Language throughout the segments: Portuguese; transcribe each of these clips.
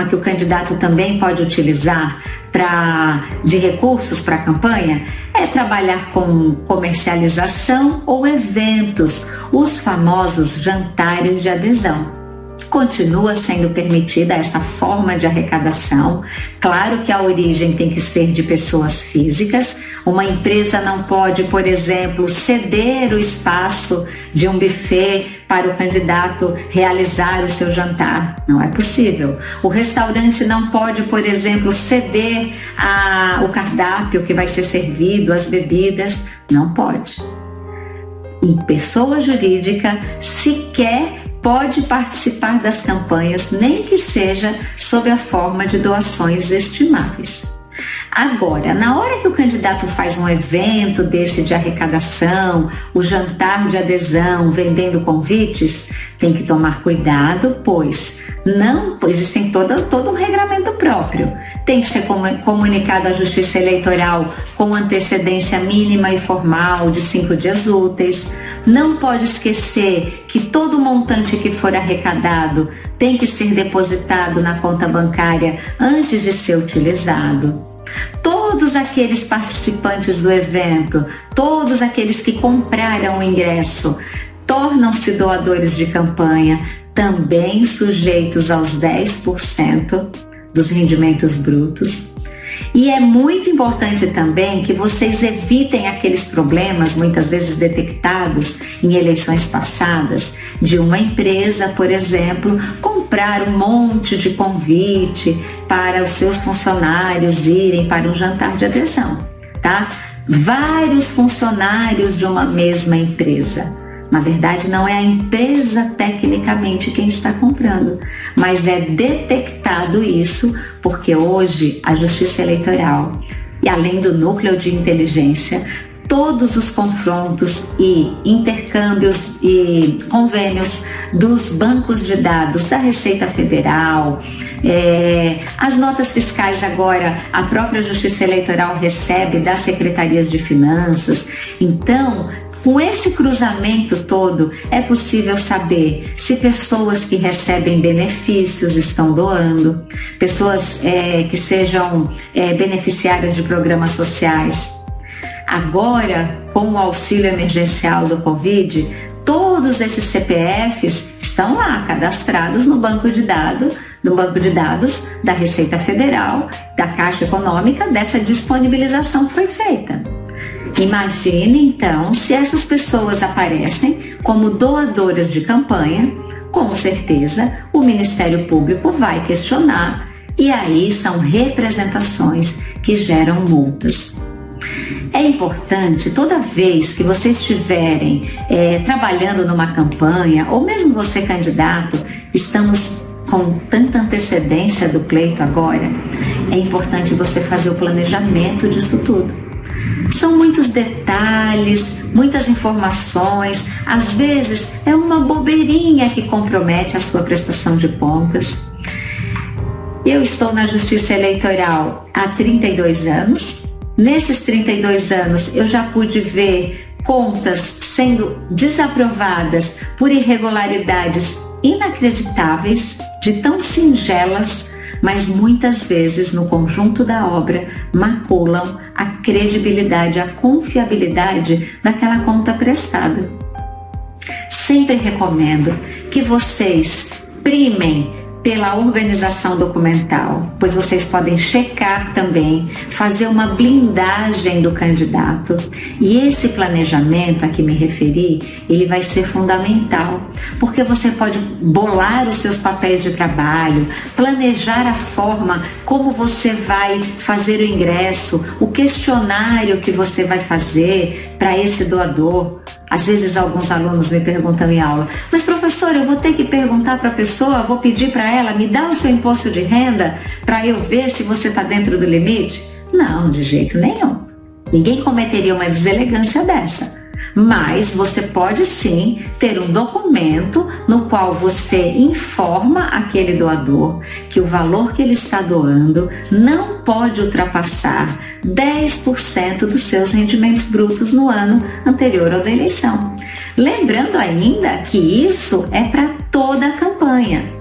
forma que o candidato também pode utilizar para de recursos para a campanha é trabalhar com comercialização ou eventos, os famosos jantares de adesão continua sendo permitida essa forma de arrecadação. Claro que a origem tem que ser de pessoas físicas. Uma empresa não pode, por exemplo, ceder o espaço de um buffet para o candidato realizar o seu jantar. Não é possível. O restaurante não pode, por exemplo, ceder a, o cardápio que vai ser servido, as bebidas. Não pode. Em pessoa jurídica, sequer pode participar das campanhas, nem que seja sob a forma de doações estimáveis. Agora, na hora que o candidato faz um evento desse de arrecadação, o jantar de adesão, vendendo convites, tem que tomar cuidado, pois não, pois existem toda, todo um regramento próprio. Tem que ser comunicado à Justiça Eleitoral com antecedência mínima e formal de cinco dias úteis. Não pode esquecer que todo montante que for arrecadado tem que ser depositado na conta bancária antes de ser utilizado. Todos aqueles participantes do evento, todos aqueles que compraram o ingresso, tornam-se doadores de campanha, também sujeitos aos 10% dos rendimentos brutos. E é muito importante também que vocês evitem aqueles problemas, muitas vezes detectados em eleições passadas, de uma empresa, por exemplo, comprar um monte de convite para os seus funcionários irem para um jantar de adesão, tá? Vários funcionários de uma mesma empresa na verdade, não é a empresa tecnicamente quem está comprando, mas é detectado isso porque hoje a Justiça Eleitoral e além do núcleo de inteligência todos os confrontos e intercâmbios e convênios dos bancos de dados da Receita Federal, é, as notas fiscais agora a própria Justiça Eleitoral recebe das secretarias de finanças. Então, com esse cruzamento todo, é possível saber se pessoas que recebem benefícios estão doando, pessoas é, que sejam é, beneficiárias de programas sociais. Agora, com o auxílio emergencial do Covid, todos esses CPFs estão lá cadastrados no banco de dados, no banco de dados da Receita Federal, da Caixa Econômica, dessa disponibilização que foi feita. Imagine então se essas pessoas aparecem como doadoras de campanha, com certeza o Ministério Público vai questionar e aí são representações que geram multas. É importante toda vez que vocês estiverem é, trabalhando numa campanha, ou mesmo você candidato, estamos com tanta antecedência do pleito agora, é importante você fazer o planejamento disso tudo. São muitos detalhes, muitas informações, às vezes é uma bobeirinha que compromete a sua prestação de contas. Eu estou na Justiça Eleitoral há 32 anos. Nesses 32 anos eu já pude ver contas sendo desaprovadas por irregularidades inacreditáveis, de tão singelas mas muitas vezes no conjunto da obra maculam a credibilidade, a confiabilidade daquela conta prestada. Sempre recomendo que vocês primem pela organização documental, pois vocês podem checar também, fazer uma blindagem do candidato. E esse planejamento a que me referi, ele vai ser fundamental, porque você pode bolar os seus papéis de trabalho, planejar a forma como você vai fazer o ingresso, o questionário que você vai fazer para esse doador, às vezes alguns alunos me perguntam em aula, mas professor, eu vou ter que perguntar para a pessoa, vou pedir para ela, me dá o seu imposto de renda para eu ver se você está dentro do limite? Não, de jeito nenhum. Ninguém cometeria uma deselegância dessa mas você pode sim ter um documento no qual você informa aquele doador que o valor que ele está doando não pode ultrapassar 10% dos seus rendimentos brutos no ano anterior ao da eleição. Lembrando ainda que isso é para toda a campanha.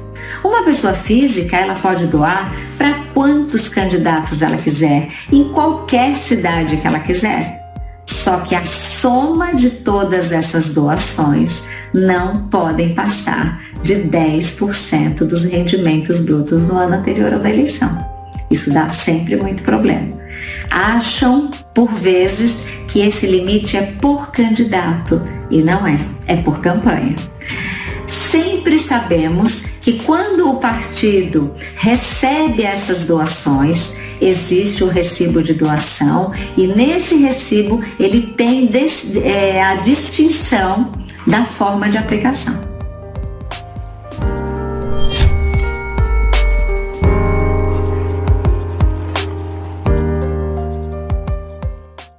Uma pessoa física, ela pode doar para quantos candidatos ela quiser, em qualquer cidade que ela quiser. Só que a soma de todas essas doações não podem passar de 10% dos rendimentos brutos no ano anterior ao da eleição. Isso dá sempre muito problema. Acham, por vezes, que esse limite é por candidato e não é, é por campanha. Sempre sabemos que quando o partido recebe essas doações, existe o recibo de doação e nesse recibo ele tem é, a distinção da forma de aplicação.